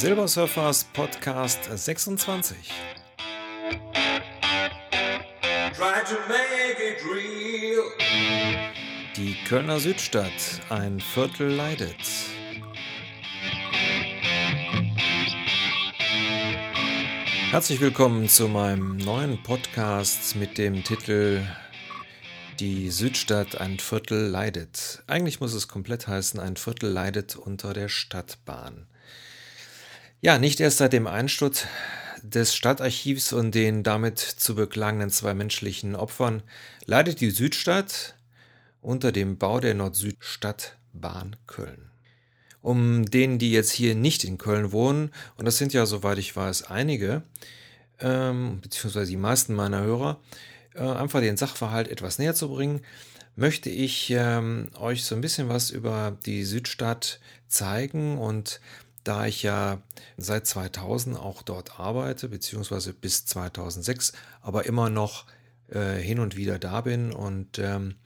Silbersurfers Podcast 26. Die Kölner Südstadt, ein Viertel leidet. Herzlich willkommen zu meinem neuen Podcast mit dem Titel Die Südstadt, ein Viertel leidet. Eigentlich muss es komplett heißen, ein Viertel leidet unter der Stadtbahn. Ja, nicht erst seit dem Einsturz des Stadtarchivs und den damit zu beklagenden zwei menschlichen Opfern leidet die Südstadt unter dem Bau der Nord-Süd-Stadtbahn Köln. Um denen, die jetzt hier nicht in Köln wohnen, und das sind ja, soweit ich weiß, einige, ähm, beziehungsweise die meisten meiner Hörer, äh, einfach den Sachverhalt etwas näher zu bringen, möchte ich ähm, euch so ein bisschen was über die Südstadt zeigen und da ich ja seit 2000 auch dort arbeite, beziehungsweise bis 2006, aber immer noch äh, hin und wieder da bin. Und ähm,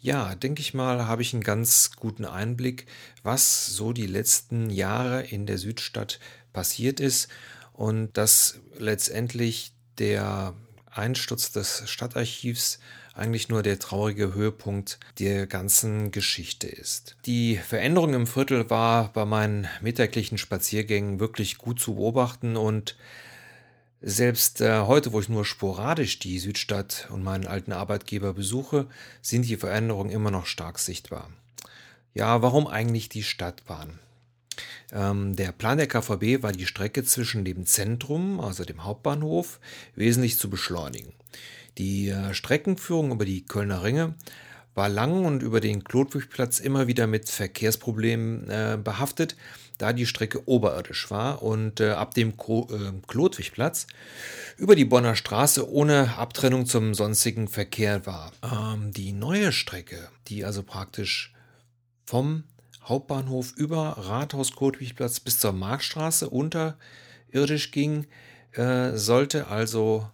ja, denke ich mal, habe ich einen ganz guten Einblick, was so die letzten Jahre in der Südstadt passiert ist und dass letztendlich der Einsturz des Stadtarchivs eigentlich nur der traurige Höhepunkt der ganzen Geschichte ist. Die Veränderung im Viertel war bei meinen mittäglichen Spaziergängen wirklich gut zu beobachten und selbst äh, heute, wo ich nur sporadisch die Südstadt und meinen alten Arbeitgeber besuche, sind die Veränderungen immer noch stark sichtbar. Ja, warum eigentlich die Stadtbahn? Ähm, der Plan der KVB war die Strecke zwischen dem Zentrum, also dem Hauptbahnhof, wesentlich zu beschleunigen. Die äh, Streckenführung über die Kölner Ringe war lang und über den Klotwigplatz immer wieder mit Verkehrsproblemen äh, behaftet, da die Strecke oberirdisch war und äh, ab dem Ko äh, Klotwigplatz über die Bonner Straße ohne Abtrennung zum sonstigen Verkehr war. Ähm, die neue Strecke, die also praktisch vom Hauptbahnhof über Rathaus-Klotwigplatz bis zur Marktstraße unterirdisch ging, äh, sollte also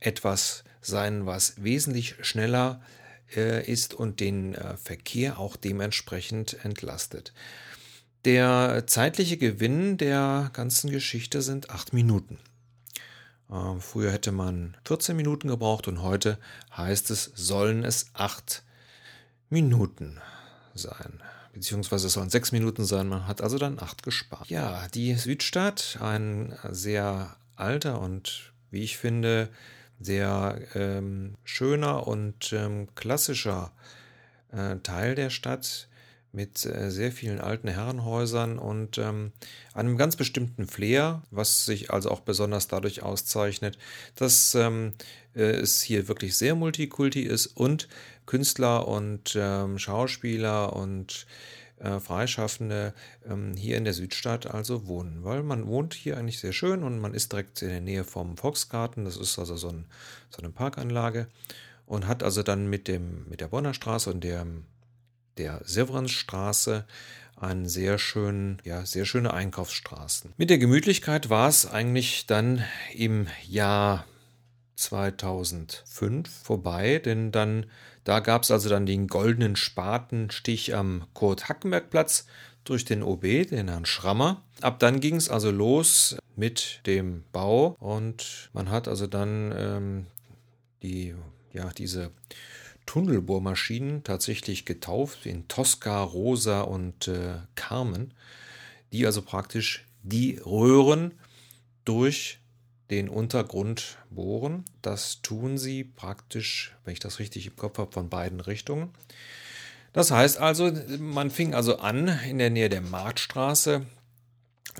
etwas sein, was wesentlich schneller äh, ist und den äh, Verkehr auch dementsprechend entlastet. Der zeitliche Gewinn der ganzen Geschichte sind acht Minuten. Äh, früher hätte man 14 Minuten gebraucht und heute heißt es, sollen es acht Minuten sein. Beziehungsweise es sollen sechs Minuten sein, man hat also dann acht gespart. Ja, die Südstadt, ein sehr alter und wie ich finde, sehr ähm, schöner und ähm, klassischer äh, Teil der Stadt mit äh, sehr vielen alten Herrenhäusern und ähm, einem ganz bestimmten Flair, was sich also auch besonders dadurch auszeichnet, dass ähm, äh, es hier wirklich sehr multikulti ist und Künstler und ähm, Schauspieler und äh, Freischaffende ähm, hier in der Südstadt also wohnen, weil man wohnt hier eigentlich sehr schön und man ist direkt in der Nähe vom Volksgarten, das ist also so, ein, so eine Parkanlage und hat also dann mit, dem, mit der Bonner Straße und der, der Severansstraße einen sehr schönen, ja, sehr schöne Einkaufsstraßen. Mit der Gemütlichkeit war es eigentlich dann im Jahr 2005 vorbei, denn dann da gab es also dann den goldenen Spatenstich am Kurt-Hackenberg-Platz durch den OB, den Herrn Schrammer. Ab dann ging es also los mit dem Bau und man hat also dann ähm, die, ja, diese Tunnelbohrmaschinen tatsächlich getauft in Tosca, Rosa und äh, Carmen, die also praktisch die Röhren durch den Untergrund bohren. Das tun sie praktisch, wenn ich das richtig im Kopf habe, von beiden Richtungen. Das heißt also, man fing also an, in der Nähe der Marktstraße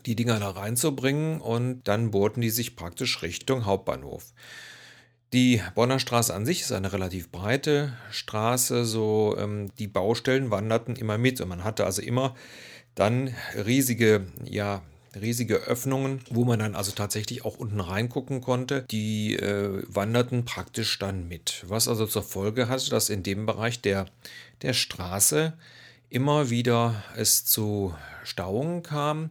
die Dinger da reinzubringen und dann bohrten die sich praktisch Richtung Hauptbahnhof. Die Bonner Straße an sich ist eine relativ breite Straße, so ähm, die Baustellen wanderten immer mit und man hatte also immer dann riesige ja, riesige Öffnungen, wo man dann also tatsächlich auch unten reingucken konnte. Die äh, wanderten praktisch dann mit. Was also zur Folge hatte, dass in dem Bereich der, der Straße immer wieder es zu Stauungen kam.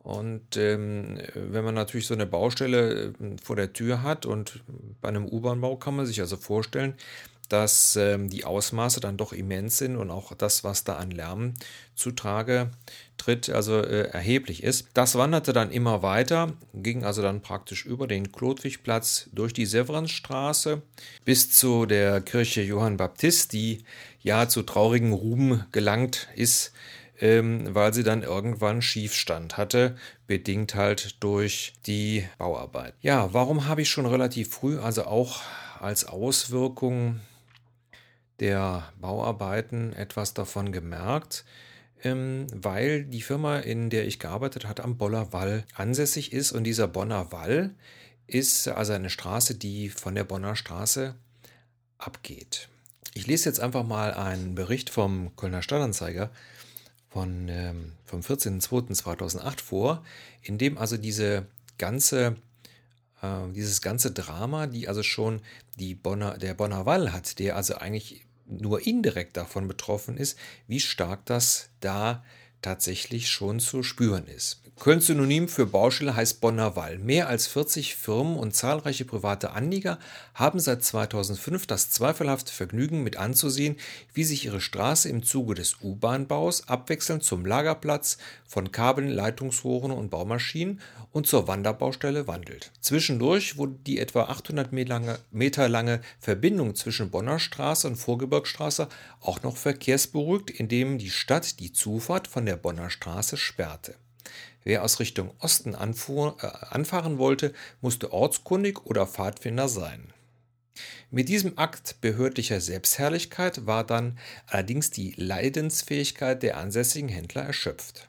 Und ähm, wenn man natürlich so eine Baustelle äh, vor der Tür hat und bei einem U-Bahn-Bau kann man sich also vorstellen, dass ähm, die Ausmaße dann doch immens sind und auch das, was da an Lärm zutage tritt, also äh, erheblich ist. Das wanderte dann immer weiter, ging also dann praktisch über den Klodwigplatz durch die Severinstraße bis zu der Kirche Johann Baptist, die ja zu traurigen Ruhm gelangt ist, ähm, weil sie dann irgendwann Schiefstand hatte, bedingt halt durch die Bauarbeit. Ja, warum habe ich schon relativ früh, also auch als Auswirkung der Bauarbeiten etwas davon gemerkt? ähm, weil die Firma, in der ich gearbeitet habe, am Boller Wall ansässig ist. Und dieser Bonner Wall ist also eine Straße, die von der Bonner Straße abgeht. Ich lese jetzt einfach mal einen Bericht vom Kölner Stadtanzeiger von, ähm, vom 14.02.2008 vor, in dem also diese ganze, äh, dieses ganze Drama, die also schon die Bonner, der Bonner Wall hat, der also eigentlich nur indirekt davon betroffen ist, wie stark das da tatsächlich schon zu spüren ist. Kölns Synonym für Baustelle heißt Bonner Wall. Mehr als 40 Firmen und zahlreiche private Anlieger haben seit 2005 das zweifelhafte Vergnügen mit anzusehen, wie sich ihre Straße im Zuge des U-Bahn-Baus abwechselnd zum Lagerplatz von Kabeln, Leitungsrohren und Baumaschinen und zur Wanderbaustelle wandelt. Zwischendurch wurde die etwa 800 Meter lange Verbindung zwischen Bonner Straße und Vorgebirgsstraße auch noch verkehrsberuhigt, indem die Stadt die Zufahrt von der Bonner Straße sperrte. Wer aus Richtung Osten anfuhr, äh, anfahren wollte, musste ortskundig oder Pfadfinder sein. Mit diesem Akt behördlicher Selbstherrlichkeit war dann allerdings die Leidensfähigkeit der ansässigen Händler erschöpft.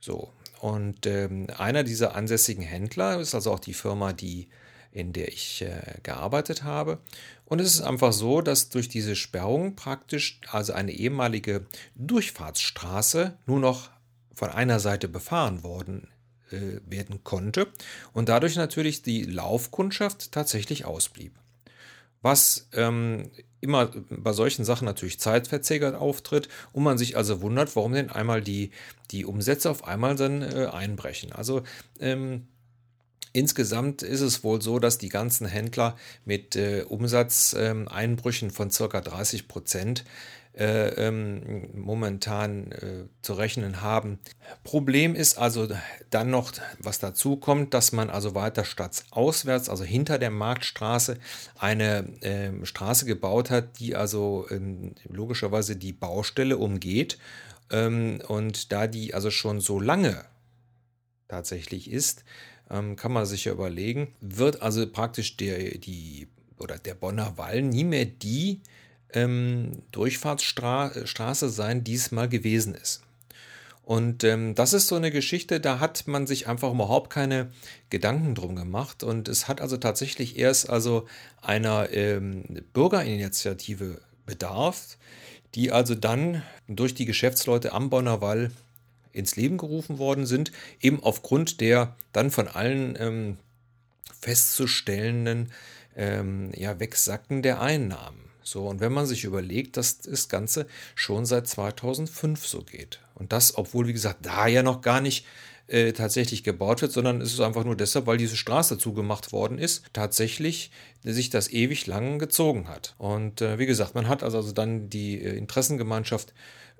So, und ähm, einer dieser ansässigen Händler ist also auch die Firma, die in der ich äh, gearbeitet habe. Und es ist einfach so, dass durch diese Sperrung praktisch also eine ehemalige Durchfahrtsstraße nur noch von einer Seite befahren worden äh, werden konnte und dadurch natürlich die Laufkundschaft tatsächlich ausblieb. Was ähm, immer bei solchen Sachen natürlich zeitverzögert auftritt und man sich also wundert, warum denn einmal die, die Umsätze auf einmal dann äh, einbrechen. Also ähm, Insgesamt ist es wohl so, dass die ganzen Händler mit äh, Umsatzeinbrüchen von circa 30 Prozent äh, ähm, momentan äh, zu rechnen haben. Problem ist also dann noch, was dazu kommt, dass man also weiter stadtauswärts, also hinter der Marktstraße, eine äh, Straße gebaut hat, die also ähm, logischerweise die Baustelle umgeht. Ähm, und da die also schon so lange tatsächlich ist, ähm, kann man sich ja überlegen, wird also praktisch der, die, oder der Bonner Wall nie mehr die ähm, Durchfahrtsstraße sein, die es mal gewesen ist. Und ähm, das ist so eine Geschichte, da hat man sich einfach überhaupt keine Gedanken drum gemacht. Und es hat also tatsächlich erst also einer ähm, Bürgerinitiative bedarf, die also dann durch die Geschäftsleute am Bonner Wall ins Leben gerufen worden sind, eben aufgrund der dann von allen ähm, festzustellenden ähm, ja, Wegsacken der Einnahmen. So, und wenn man sich überlegt, dass das Ganze schon seit 2005 so geht. Und das, obwohl, wie gesagt, da ja noch gar nicht äh, tatsächlich gebaut wird, sondern es ist einfach nur deshalb, weil diese Straße zugemacht worden ist, tatsächlich sich das ewig lang gezogen hat. Und äh, wie gesagt, man hat also, also dann die äh, Interessengemeinschaft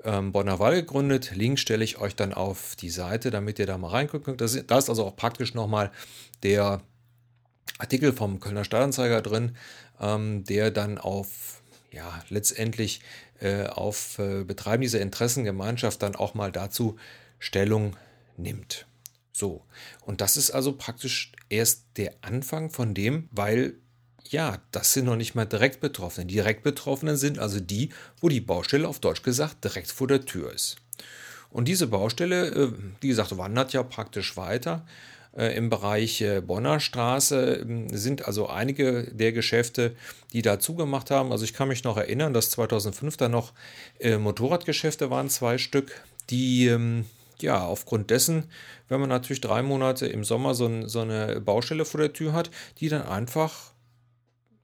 ähm, Bonner Wall gegründet. Link stelle ich euch dann auf die Seite, damit ihr da mal reingucken könnt. Da ist also auch praktisch nochmal der Artikel vom Kölner Stadtanzeiger drin, ähm, der dann auf, ja, letztendlich äh, auf äh, Betreiben dieser Interessengemeinschaft dann auch mal dazu Stellung nimmt. So, und das ist also praktisch erst der Anfang von dem, weil ja, das sind noch nicht mal direkt Betroffene. Direkt Betroffenen sind also die, wo die Baustelle auf Deutsch gesagt direkt vor der Tür ist. Und diese Baustelle, äh, wie gesagt, wandert ja praktisch weiter. Äh, Im Bereich äh, Bonner Straße ähm, sind also einige der Geschäfte, die da zugemacht haben. Also ich kann mich noch erinnern, dass 2005 da noch Motorradgeschäfte waren, zwei Stück, die ähm, ja, aufgrund dessen, wenn man natürlich drei Monate im Sommer so, so, eine Baustelle vor der Tür hat, die dann einfach,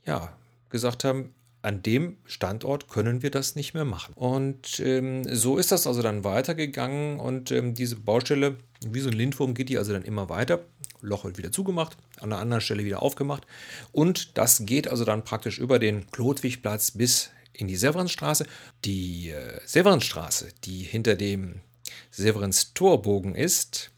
ja, gesagt haben, an dem Standort können wir das nicht mehr machen. Und ähm, so ist das also dann weitergegangen und ähm, diese Baustelle, wie so ein Lindwurm, geht die also dann immer weiter Loch wird wieder zugemacht, an einer anderen Stelle wieder aufgemacht. Und das geht also dann praktisch über den Klotwigplatz bis in die Severinstraße. Die äh, Severinstraße, die hinter dem Severins Torbogen ist,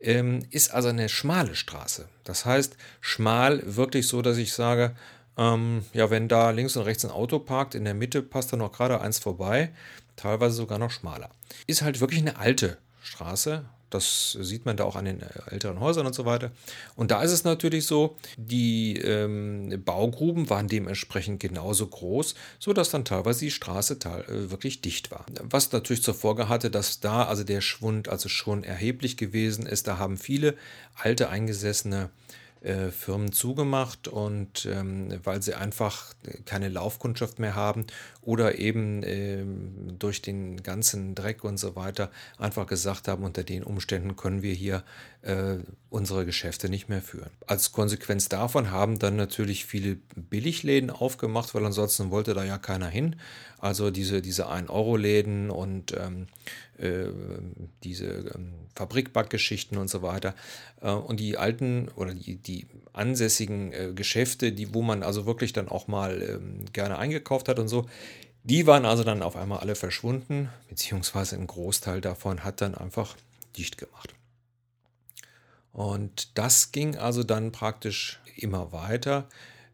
ähm, ist also eine schmale Straße. Das heißt, schmal wirklich so, dass ich sage, ähm, ja, wenn da links und rechts ein Auto parkt, in der Mitte passt da noch gerade eins vorbei, teilweise sogar noch schmaler. Ist halt wirklich eine alte Straße, das sieht man da auch an den äh, älteren Häusern und so weiter. Und da ist es natürlich so, die ähm, Baugruben waren dementsprechend genauso groß, sodass dann teilweise die Straße äh, wirklich dicht war. Was natürlich zur Folge hatte, dass da also der Schwund also schon erheblich gewesen ist. Da haben viele alte eingesessene äh, Firmen zugemacht und ähm, weil sie einfach keine Laufkundschaft mehr haben oder eben ähm, durch den ganzen Dreck und so weiter einfach gesagt haben, unter den Umständen können wir hier äh, unsere Geschäfte nicht mehr führen. Als Konsequenz davon haben dann natürlich viele Billigläden aufgemacht, weil ansonsten wollte da ja keiner hin. Also diese, diese 1-Euro-Läden und ähm, äh, diese ähm, Fabrikbackgeschichten und so weiter. Äh, und die alten oder die, die ansässigen äh, Geschäfte, die, wo man also wirklich dann auch mal ähm, gerne eingekauft hat und so, die waren also dann auf einmal alle verschwunden, beziehungsweise ein Großteil davon hat dann einfach dicht gemacht. Und das ging also dann praktisch immer weiter.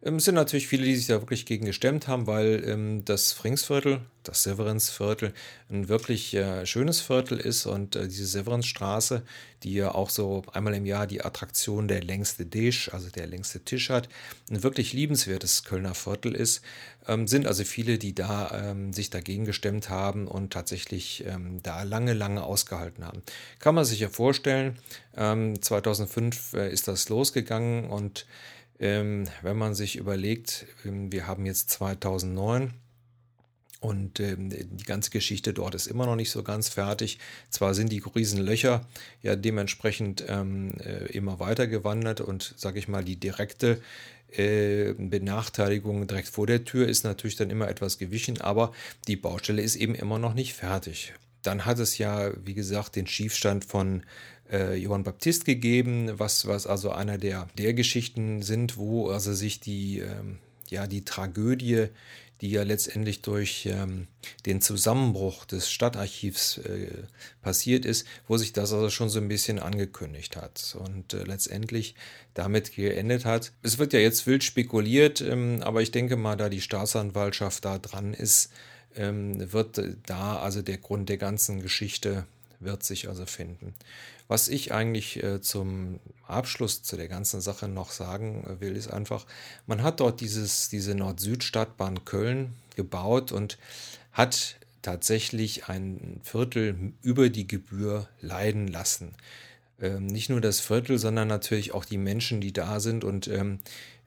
Ähm, es sind natürlich viele, die sich da wirklich gegen gestemmt haben, weil ähm, das Fringsviertel, das Severinsviertel, ein wirklich äh, schönes Viertel ist und äh, diese Severinsstraße, die ja auch so einmal im Jahr die Attraktion der längste Tisch, also der längste Tisch hat, ein wirklich liebenswertes Kölner Viertel ist, ähm, sind also viele, die da ähm, sich dagegen gestemmt haben und tatsächlich ähm, da lange, lange ausgehalten haben. Kann man sich ja vorstellen, 2005 ähm, äh, ist das losgegangen und ähm, wenn man sich überlegt, ähm, wir haben jetzt 2009 und ähm, die ganze Geschichte dort ist immer noch nicht so ganz fertig. Zwar sind die Riesenlöcher ja dementsprechend ähm, äh, immer weiter gewandert und sage ich mal, die direkte äh, Benachteiligung direkt vor der Tür ist natürlich dann immer etwas gewichen, aber die Baustelle ist eben immer noch nicht fertig. Dann hat es ja, wie gesagt, den Schiefstand von äh, Johann Baptist gegeben, was, was also einer der, der Geschichten sind, wo also sich die, ähm, ja, die Tragödie, die ja letztendlich durch ähm, den Zusammenbruch des Stadtarchivs äh, passiert ist, wo sich das also schon so ein bisschen angekündigt hat und äh, letztendlich damit geendet hat. Es wird ja jetzt wild spekuliert, ähm, aber ich denke mal, da die Staatsanwaltschaft da dran ist, ähm, wird da also der Grund der ganzen Geschichte wird sich also finden. Was ich eigentlich äh, zum Abschluss zu der ganzen Sache noch sagen äh, will, ist einfach, man hat dort dieses, diese Nord-Süd-Stadtbahn Köln gebaut und hat tatsächlich ein Viertel über die Gebühr leiden lassen. Ähm, nicht nur das Viertel, sondern natürlich auch die Menschen, die da sind und ähm,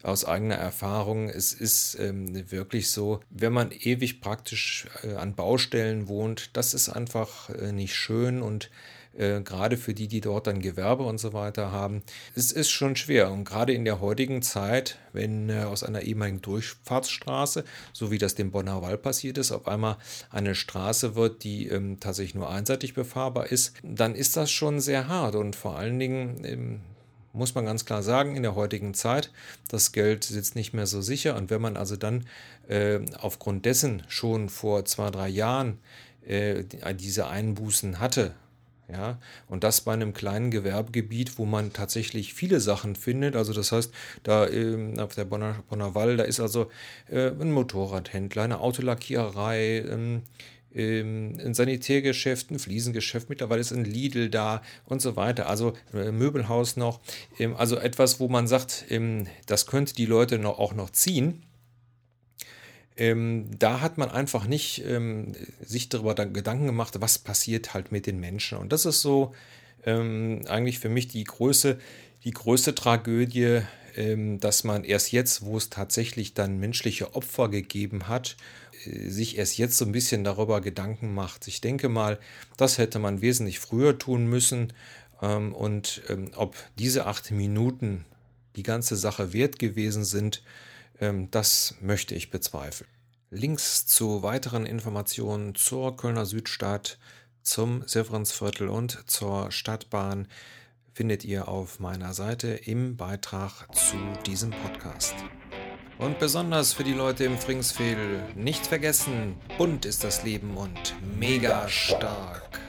aus eigener Erfahrung, es ist ähm, wirklich so, wenn man ewig praktisch äh, an Baustellen wohnt, das ist einfach äh, nicht schön. Und äh, gerade für die, die dort dann Gewerbe und so weiter haben, es ist schon schwer. Und gerade in der heutigen Zeit, wenn äh, aus einer ehemaligen Durchfahrtsstraße, so wie das dem Bonner Wall passiert ist, auf einmal eine Straße wird, die ähm, tatsächlich nur einseitig befahrbar ist, dann ist das schon sehr hart. Und vor allen Dingen ähm, muss man ganz klar sagen, in der heutigen Zeit, das Geld sitzt nicht mehr so sicher. Und wenn man also dann äh, aufgrund dessen schon vor zwei, drei Jahren äh, diese Einbußen hatte, ja, und das bei einem kleinen Gewerbegebiet, wo man tatsächlich viele Sachen findet. Also das heißt, da äh, auf der Bonner, Bonner Wall, da ist also äh, ein Motorradhändler, eine Autolackiererei, ähm, ähm, ein Sanitärgeschäft, ein Fliesengeschäft, mittlerweile ist ein Lidl da und so weiter. Also äh, Möbelhaus noch. Ähm, also etwas, wo man sagt, ähm, das könnte die Leute noch, auch noch ziehen. Ähm, da hat man einfach nicht ähm, sich darüber Gedanken gemacht, was passiert halt mit den Menschen. Und das ist so ähm, eigentlich für mich die größte, die größte Tragödie, dass man erst jetzt, wo es tatsächlich dann menschliche Opfer gegeben hat, sich erst jetzt so ein bisschen darüber Gedanken macht. Ich denke mal, das hätte man wesentlich früher tun müssen. Ähm, und ähm, ob diese acht Minuten die ganze Sache wert gewesen sind, das möchte ich bezweifeln. Links zu weiteren Informationen zur Kölner Südstadt, zum Severinsviertel und zur Stadtbahn findet ihr auf meiner Seite im Beitrag zu diesem Podcast. Und besonders für die Leute im Fringsfehl, nicht vergessen, bunt ist das Leben und mega stark.